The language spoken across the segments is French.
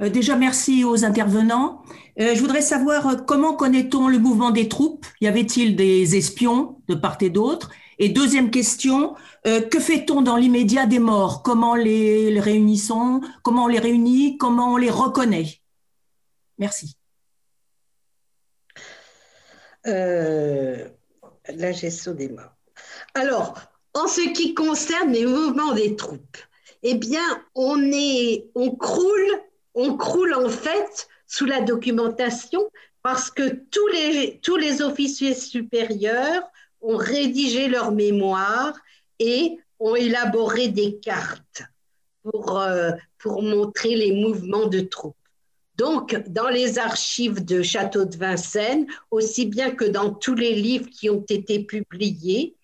déjà, merci aux intervenants. je voudrais savoir comment connaît-on le mouvement des troupes? Y avait-il des espions de part et d'autre? Et deuxième question, que fait-on dans l'immédiat des morts? Comment les, les réunissons? Comment on les réunit? Comment on les reconnaît? Merci. la gestion des morts. Alors, en ce qui concerne les mouvements des troupes, eh bien, on, est, on, croule, on croule en fait sous la documentation parce que tous les, tous les officiers supérieurs ont rédigé leur mémoire et ont élaboré des cartes pour, euh, pour montrer les mouvements de troupes. Donc, dans les archives de Château de Vincennes, aussi bien que dans tous les livres qui ont été publiés,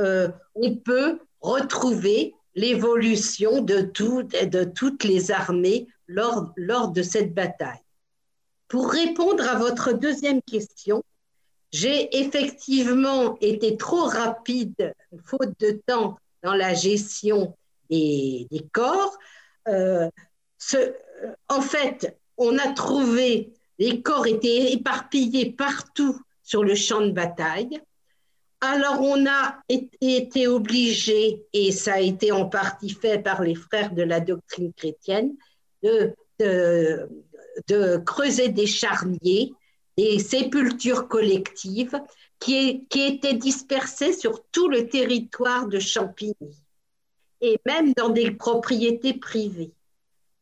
euh, on peut retrouver l'évolution de, toutes les armées lors, lors de cette bataille. Pour répondre à votre deuxième question, j'ai effectivement été trop rapide, faute de temps, dans la gestion des, corps. Euh, en fait, on a trouvé, les corps étaient éparpillés partout sur le champ de bataille. Alors, on a été obligé, et ça a été en partie fait par les frères de la doctrine chrétienne, de, creuser des charniers, des sépultures collectives qui, qui étaient dispersées sur tout le territoire de Champigny et même dans des propriétés privées.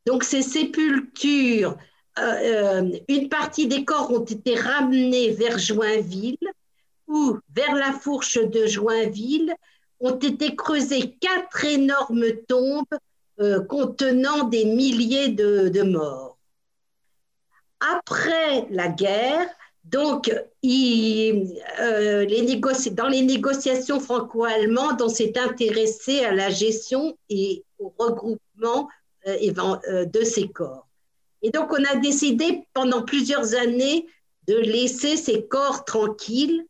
Donc, ces sépultures, euh, euh, une partie des corps ont été ramenés vers Joinville vers la fourche de Joinville ont été creusées quatre énormes tombes euh, contenant des milliers de, morts. Après la guerre, donc, euh, les dans les négociations franco-allemandes, on s'est intéressé à la gestion et au regroupement euh, de ces corps. Et donc, on a décidé pendant plusieurs années de laisser ces corps tranquilles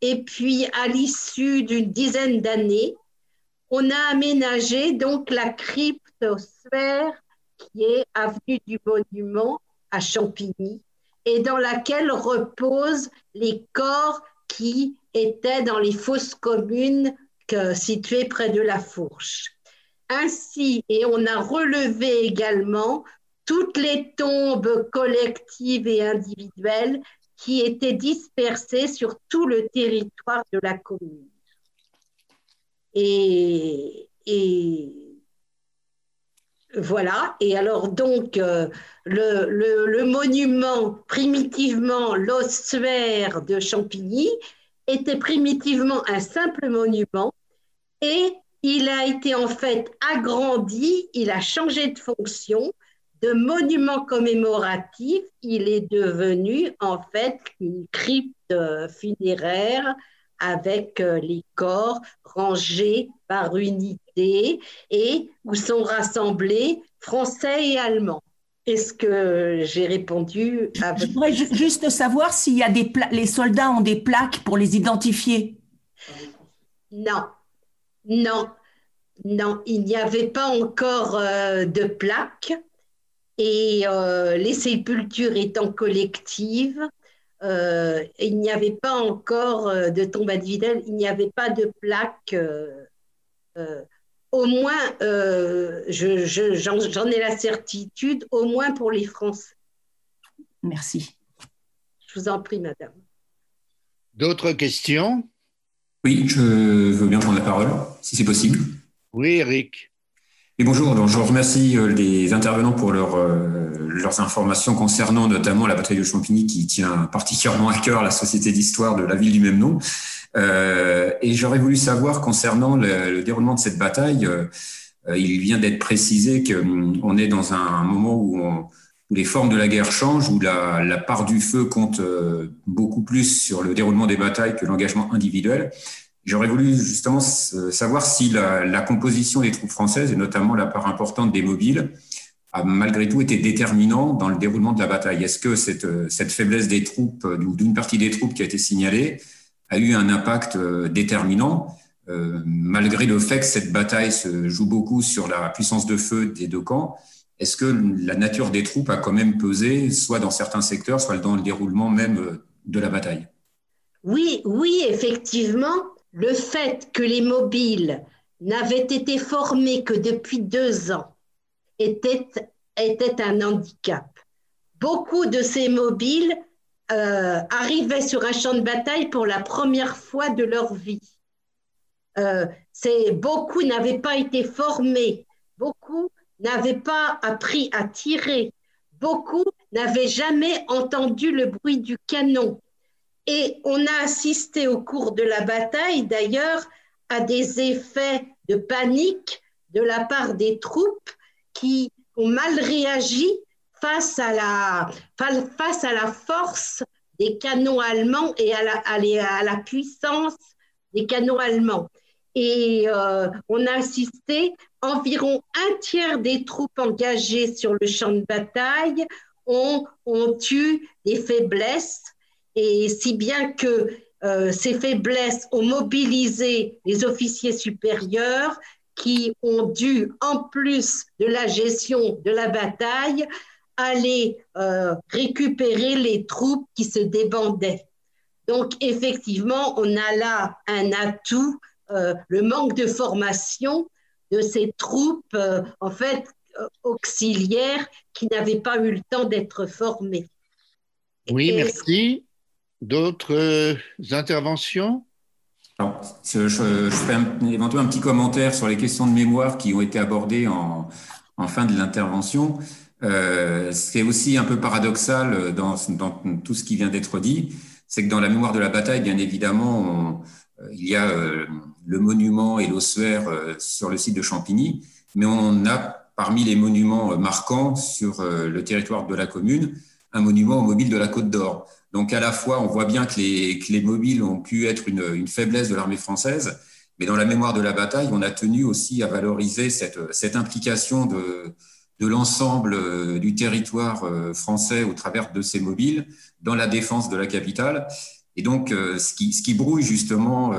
et puis, à l'issue d'une dizaine d'années, on a aménagé donc la cryptosphère qui est avenue du Monument à Champigny et dans laquelle reposent les corps qui étaient dans les fosses communes situées près de la Fourche. Ainsi, et on a relevé également toutes les tombes collectives et individuelles qui étaient dispersés sur tout le territoire de la commune. Et, voilà, et alors donc euh, le, monument primitivement l'ossuaire de Champigny était primitivement un simple monument et il a été en fait agrandi, il a changé de fonction de monument commémoratif, il est devenu en fait une crypte funéraire avec euh, les corps rangés par unité et où sont rassemblés français et allemands. Est-ce que j'ai répondu à Je voudrais juste savoir s'il y a des les soldats ont des plaques pour les identifier. Non, non, non, il n'y avait pas encore euh, de plaques. Et euh, les sépultures étant collectives, euh, il n'y avait pas encore euh, de tombe individuelle, il n'y avait pas de plaque. au moins, j'en ai la certitude, au moins pour les Français. Merci. Je vous en prie, madame. D'autres questions? Oui, je veux bien prendre la parole, si c'est possible. Oui, Eric. Et bonjour, donc je remercie euh, les intervenants pour euh, leurs informations concernant notamment la bataille de Champigny qui tient particulièrement à cœur la Société d'histoire de la ville du même nom. Euh, et j'aurais voulu savoir concernant le, déroulement de cette bataille, euh, il vient d'être précisé qu'on hum, est dans un moment où, les formes de la guerre changent, où la part du feu compte beaucoup plus sur le déroulement des batailles que l'engagement individuel. J'aurais voulu justement savoir si la, composition des troupes françaises, et notamment la part importante des mobiles, a malgré tout été déterminant dans le déroulement de la bataille. Est-ce que cette, cette faiblesse des troupes, ou d'une partie des troupes qui a été signalée, a eu un impact euh, déterminant, euh, malgré le fait que cette bataille se joue beaucoup sur la puissance de feu des deux camps est-ce que la nature des troupes a quand même pesé, soit dans certains secteurs, soit dans le déroulement même de la bataille? Oui, oui, effectivement, le fait que les mobiles n'avaient été formés que depuis deux ans était, un handicap. Beaucoup de ces mobiles euh, arrivaient sur un champ de bataille pour la première fois de leur vie. Euh, beaucoup n'avaient pas été formés, beaucoup n'avaient pas appris à tirer, beaucoup n'avaient jamais entendu le bruit du canon. Et on a assisté au cours de la bataille, d'ailleurs, à des effets de panique de la part des troupes qui ont mal réagi face à la, face à la force des canons allemands et à la, à la puissance des canons allemands. Et euh, on a assisté, environ un tiers des troupes engagées sur le champ de bataille ont, ont eu des faiblesses, et si bien que euh, ces faiblesses ont mobilisé les officiers supérieurs qui ont dû, en plus de la gestion de la bataille, aller euh, récupérer les troupes qui se débandaient. Donc, effectivement, on a là un atout, euh, le manque de formation de ces troupes, en fait, auxiliaires qui n'avaient pas eu le temps d'être formées. Oui, merci. D'autres euh, interventions? Alors, je, ferai éventuellement un petit commentaire sur les questions de mémoire qui ont été abordées en, fin de l'intervention. Euh, c'est aussi un peu paradoxal dans, dans tout ce qui vient d'être dit, c'est que dans la mémoire de la bataille, bien évidemment, euh, il y a euh, le monument et l'ossuaire sur le site de Champigny, mais on a parmi les monuments marquants sur le territoire de la commune un monument au mobile de la Côte d'Or. Donc à la fois, on voit bien que les, mobiles ont pu être une, faiblesse de l'armée française, mais dans la mémoire de la bataille, on a tenu aussi à valoriser cette, implication de, l'ensemble euh, du territoire euh, français au travers de ces mobiles dans la défense de la capitale. Et donc, euh, ce qui, brouille justement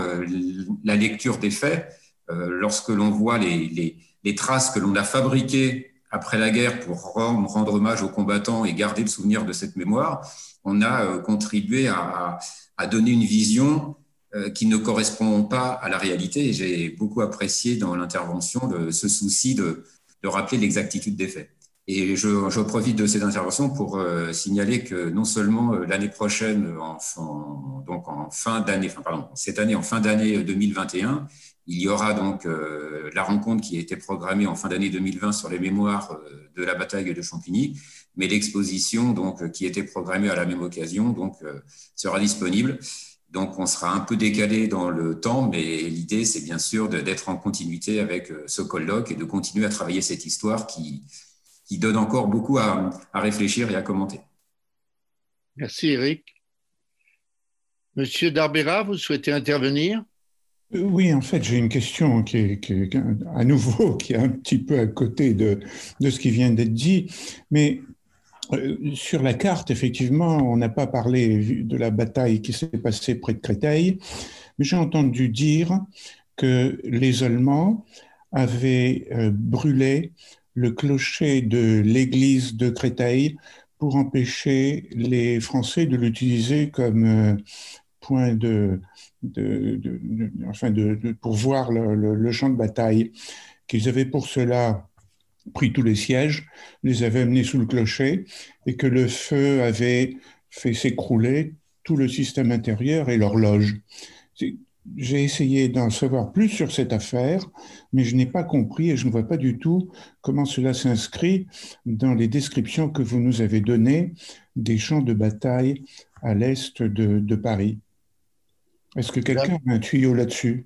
la lecture des faits, lorsque l'on voit les, traces que l'on a fabriquées après la guerre pour rendre hommage aux combattants et garder le souvenir de cette mémoire, on a euh, contribué à, donner une vision euh, qui ne correspond pas à la réalité. J'ai beaucoup apprécié dans l'intervention de ce souci de, rappeler l'exactitude des faits. Et je, profite de cette intervention pour euh, signaler que non seulement l'année prochaine, en, donc en fin d'année, enfin pardon, cette année en fin d'année 2021, il y aura donc la rencontre qui a été programmée en fin d'année 2020 sur les mémoires de la bataille de Champigny, mais l'exposition donc qui était programmée à la même occasion donc euh, sera disponible. Donc on sera un peu décalé dans le temps, mais l'idée c'est bien sûr d'être en continuité avec euh, ce colloque et de continuer à travailler cette histoire qui, qui donne encore beaucoup à, à réfléchir et à commenter. Merci Eric. Monsieur Darbera, vous souhaitez intervenir? Euh, oui, en fait, j'ai une question qui est, à nouveau qui est un petit peu à côté de, de ce qui vient d'être dit, mais euh, sur la carte, effectivement, on n'a pas parlé de la bataille qui s'est passée près de Créteil, mais j'ai entendu dire que les Allemands avaient euh, brûlé le clocher de l'église de Créteil pour empêcher les Français de l'utiliser comme euh, point de, enfin de, pour voir le champ de bataille, qu'ils avaient pour cela pris tous les sièges, les avait amenés sous le clocher et que le feu avait fait s'écrouler tout le système intérieur et l'horloge. J'ai essayé d'en savoir plus sur cette affaire, mais je n'ai pas compris et je ne vois pas du tout comment cela s'inscrit dans les descriptions que vous nous avez données des champs de bataille à l'est de, Paris. Est-ce que quelqu'un a un tuyau là-dessus?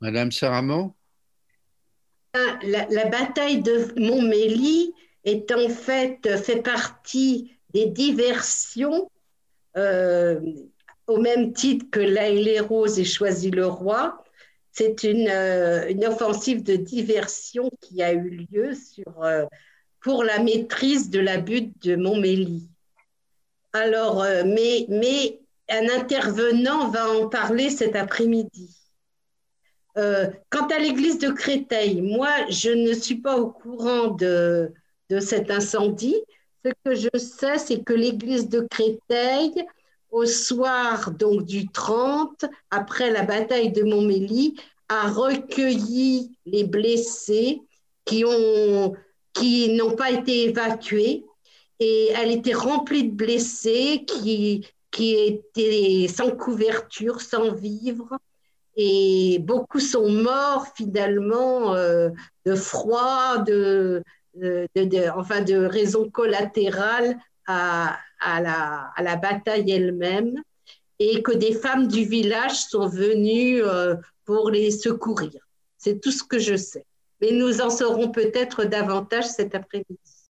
Madame Saramon la, bataille de Montmélie est en fait fait partie des diversions euh, au même titre que l'Aile les Roses et Choisi le Roi. C'est une, euh, une, offensive de diversion qui a eu lieu sur, euh, pour la maîtrise de la butte de Montmélie. Alors, mais, mais un intervenant va en parler cet après-midi. Euh, quant à l'église de Créteil, moi, je ne suis pas au courant de, de cet incendie. Ce que je sais, c'est que l'église de Créteil, au soir donc du 30, après la bataille de Montmélie, a recueilli les blessés qui ont qui n'ont pas été évacués. Et elle était remplie de blessés qui étaient sans couverture, sans vivre. Et beaucoup sont morts finalement euh, de froid, de, enfin de raisons collatérales à, la, bataille elle-même, et que des femmes du village sont venues euh, pour les secourir. C'est tout ce que je sais. Mais nous en saurons peut-être davantage cet après-midi.